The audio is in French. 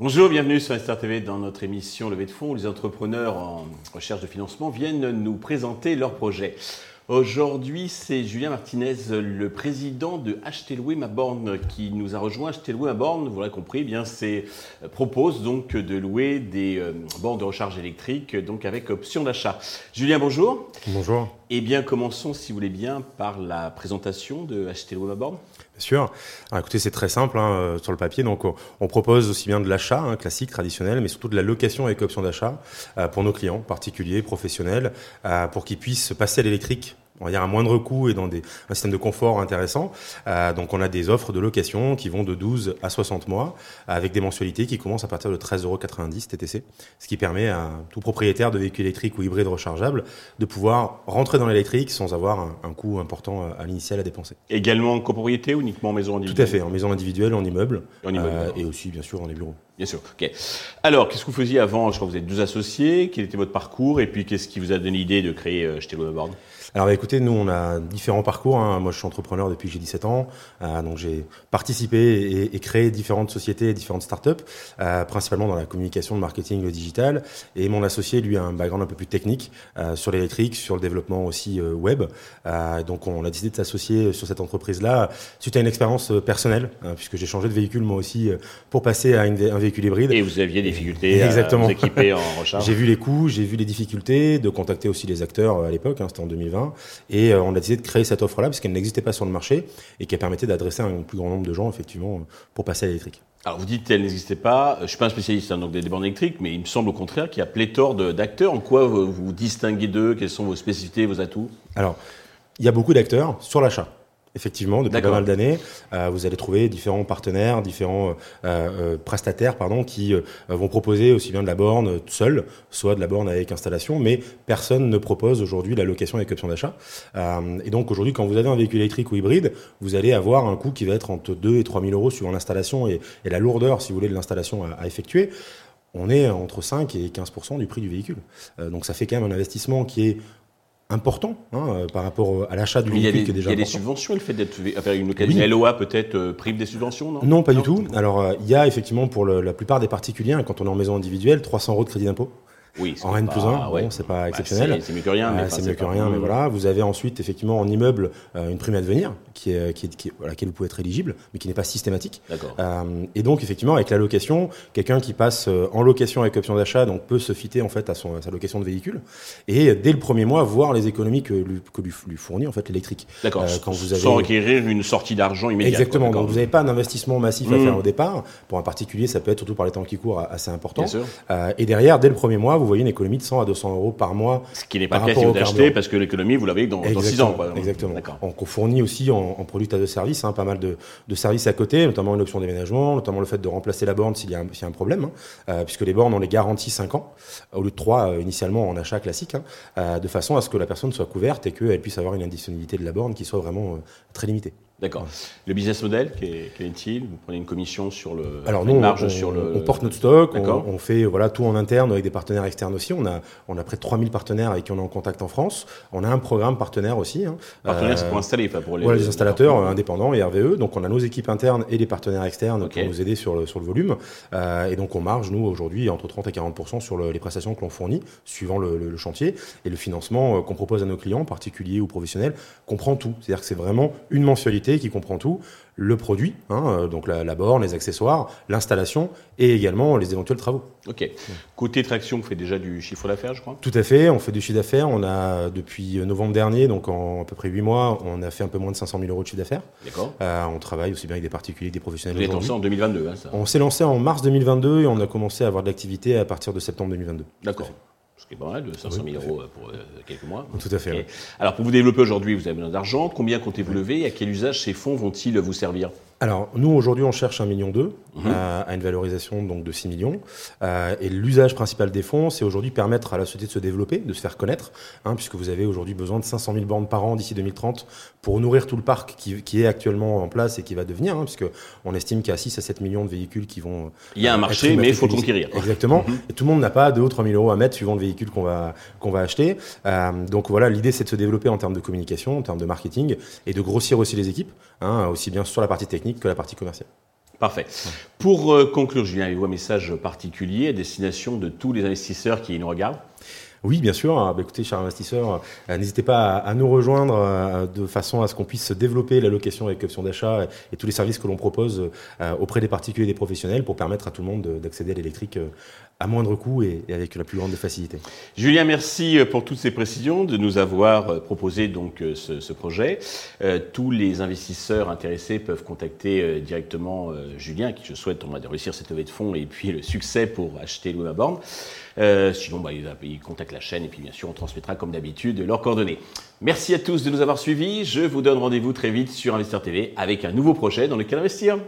Bonjour, bienvenue sur Star TV dans notre émission Levée de fonds où les entrepreneurs en recherche de financement viennent nous présenter leurs projets. Aujourd'hui, c'est Julien Martinez, le président de Louer ma borne, qui nous a rejoint. Louer ma borne, vous l'avez compris, eh bien c'est euh, propose donc de louer des euh, bornes de recharge électrique, donc avec option d'achat. Julien, bonjour. Bonjour. Eh bien, commençons, si vous voulez bien, par la présentation de Louer ma borne. Bien sûr. Alors, écoutez, c'est très simple hein, euh, sur le papier. Donc, on, propose aussi bien de l'achat hein, classique, traditionnel, mais surtout de la location avec option d'achat pour nos clients particuliers, professionnels, pour qu'ils puissent passer à l'électrique on va dire à moindre coût et dans des, un système de confort intéressant. Euh, donc on a des offres de location qui vont de 12 à 60 mois avec des mensualités qui commencent à partir de 13,90 euros TTC, ce qui permet à tout propriétaire de véhicule électrique ou hybride rechargeable de pouvoir rentrer dans l'électrique sans avoir un, coût important à l'initial à dépenser. Également en copropriété ou uniquement en maison individuelle Tout à fait, en maison individuelle, en immeuble, en immeuble euh, et aussi bien sûr dans les bureaux. Bien sûr. Alors, qu'est-ce que vous faisiez avant? Je crois que vous êtes deux associés. Quel était votre parcours Et puis, qu'est-ce qui vous a donné l'idée de créer euh, Board? Alors bah, écoutez, nous on a différents parcours. Hein. Moi je suis entrepreneur depuis que j'ai 17 ans, euh, donc j'ai participé et, créé différentes sociétés et différentes startups, euh, principalement dans la communication, le marketing, le digital. Et mon associé, lui, a un background un peu plus technique euh, sur l'électrique, sur le développement aussi web. Donc on a décidé de s'associer sur cette entreprise-là suite à une expérience personnelle, hein, puisque j'ai changé de véhicule moi aussi pour passer à une, un véhicule Et vous aviez des difficultés Exactement. à vous équiper en recharge. j'ai vu les coûts, j'ai vu les difficultés de contacter aussi les acteurs à l'époque, hein, c'était en 2020. Et euh, on a décidé de créer cette offre-là parce qu'elle n'existait pas sur le marché et qui permettait d'adresser un plus grand nombre de gens, effectivement, pour passer à l'électrique. Alors vous dites qu'elle n'existait pas. Je suis pas un spécialiste hein, donc des bornes électriques, mais il me semble au contraire qu'il y a pléthore d'acteurs. En quoi vous vous distinguez d'eux? Quelles sont vos spécificités, vos atouts? Alors, il y a beaucoup d'acteurs sur l'achat. Effectivement, depuis pas mal d'années, euh, vous allez trouver différents partenaires, différents euh, euh, prestataires, pardon, qui vont proposer aussi bien de la borne seule, soit de la borne avec installation, mais personne ne propose aujourd'hui la location avec option d'achat. et donc aujourd'hui, quand vous avez un véhicule électrique ou hybride, vous allez avoir un coût qui va être entre 2 et 3 000 euros suivant l'installation et, et, la lourdeur, si vous voulez, de l'installation à, à effectuer on est entre 5 et 15 du prix du véhicule. donc ça fait quand même un investissement qui est important hein, euh, par rapport à l'achat du véhicule qui est déjà Il y a des subventions, le fait d'être avec une, une LOA peut-être euh, prive des subventions, non? Non, pas du tout. Alors euh, il y a effectivement pour la plupart des particuliers, hein, quand on est en maison individuelle, 300 euros de crédit d'impôt. Oui, en N plus 1, ouais. bon, c'est pas bah, exceptionnel. c'est mieux que rien. c'est mieux que rien, mais voilà. Vous avez ensuite, effectivement, en immeuble, une prime à devenir, qui est, qui est, qui à laquelle vous pouvez être éligible, mais qui n'est pas systématique. Euh, et donc, effectivement, avec la location, quelqu'un qui passe en location avec option d'achat, donc peut se fitter, en fait, à, son, à sa location de véhicule. Et dès le premier mois, voir les économies que lui, que lui, fournit, en fait, l'électrique. D'accord. Euh, quand vous avez... Sans requérir une sortie d'argent immédiate. Exactement. Donc, vous n'avez pas un investissement massif à mmh. faire au départ. Pour un particulier, ça peut être, surtout par les temps qui courent, assez important. Bien sûr. Euh, et derrière, dès le premier mois, vous voyez une économie de 100 à 200 euros par mois. Ce qui n'est pas le cas si vous achetez parce que l'économie, vous l'avez dans, dans 6 ans. Quoi. Exactement. On fournit aussi en, en produits à de services, hein, pas mal de, de, services à côté, notamment une option déménagement, notamment le fait de remplacer la borne s'il y, y, a un problème, hein, euh, puisque les bornes, on les garantit 5 ans, au lieu de 3 euh, initialement en achat classique, hein, euh, de façon à ce que la personne soit couverte et qu'elle puisse avoir une indisponibilité de la borne qui soit vraiment très limitée. D'accord. Le business model, quel est-il Vous prenez une commission sur le. Alors nous, marge on, sur le. On porte notre stock, on, on, fait voilà tout en interne avec des partenaires externes aussi. On a on a près de 3000 partenaires avec qui on est en contact en France. On a un programme partenaire aussi. Hein. Partenaires, c'est pour euh, installer, pas pour les. Voilà, les installateurs indépendants et RVE. Donc on a nos équipes internes et les partenaires externes pour nous aider sur le sur le volume. Euh, et donc on marge nous aujourd'hui entre 30 et 40% sur le, les prestations que l'on fournit suivant le, le, le, chantier et le financement euh, qu'on propose à nos clients, particuliers ou professionnels, comprend tout. C'est-à-dire que c'est vraiment une mensualité qui comprend tout, le produit, hein, euh, donc la, borne, les accessoires, l'installation et également les éventuels travaux. Ok. Côté traction, vous faites déjà du chiffre d'affaires, je crois? Tout à fait, on fait du chiffre d'affaires. On a, depuis novembre dernier, donc en à peu près 8 mois, on a fait un peu moins de 500 000 euros de chiffre d'affaires. D'accord. Euh, on travaille aussi bien avec des particuliers, des professionnels. Vous êtes lancé en 2022, hein, ça On s'est lancé en mars 2022 et on a commencé à avoir de l'activité à partir de septembre 2022. D'accord ce qui est pas mal, de 500 000 euros pour euh, quelques mois. Tout à fait. Alors, pour vous développer aujourd'hui, vous avez besoin d'argent. Combien comptez-vous lever et à quel usage ces fonds vont-ils vous servir? Alors, nous, aujourd'hui, on cherche un million d'eux mhm. euh, à une valorisation donc, de 6 millions. Euh, et l'usage principal des fonds, c'est aujourd'hui permettre à la société de se développer, de se faire connaître, hein, puisque vous avez aujourd'hui besoin de 500 000 bornes par an d'ici 2030 pour nourrir tout le parc qui, qui, est actuellement en place et qui va devenir, hein, puisque on estime qu'il y a 6 à 7 millions de véhicules qui vont... Il y a un marché, mais il faut conquérir. Exactement. Mhm. Et tout le monde n'a pas 2 ou 3 000 euros à mettre suivant le véhicule qu'on va, qu'on va acheter. Euh, donc voilà, l'idée, c'est de se développer en termes de communication, en termes de marketing, et de grossir aussi les équipes, hein, aussi bien sur la partie technique que la partie commerciale. Parfait. Pour euh, conclure, Julien, avez-vous un message particulier à destination de tous les investisseurs qui nous regardent? Oui, bien sûr. Ah, bah, écoutez, chers investisseurs, euh, n'hésitez pas à, nous rejoindre euh, de façon à ce qu'on puisse développer la location avec option d'achat et, tous les services que l'on propose auprès des particuliers et des professionnels pour permettre à tout le monde d'accéder à l'électrique à moindre coût et, avec la plus grande facilité. Julien, merci euh, pour toutes ces précisions, de nous avoir euh, proposé donc euh, ce, projet. tous les investisseurs intéressés peuvent contacter directement Julien, qui je souhaite on va réussir cette levée de fonds et puis le succès pour acheter Louis sinon, bah, ils, contactent la chaîne et puis bien sûr, on transmettra comme d'habitude leurs coordonnées. Merci à tous de nous avoir suivis. Je vous donne rendez-vous très vite sur Investir TV avec un nouveau projet dans lequel investir.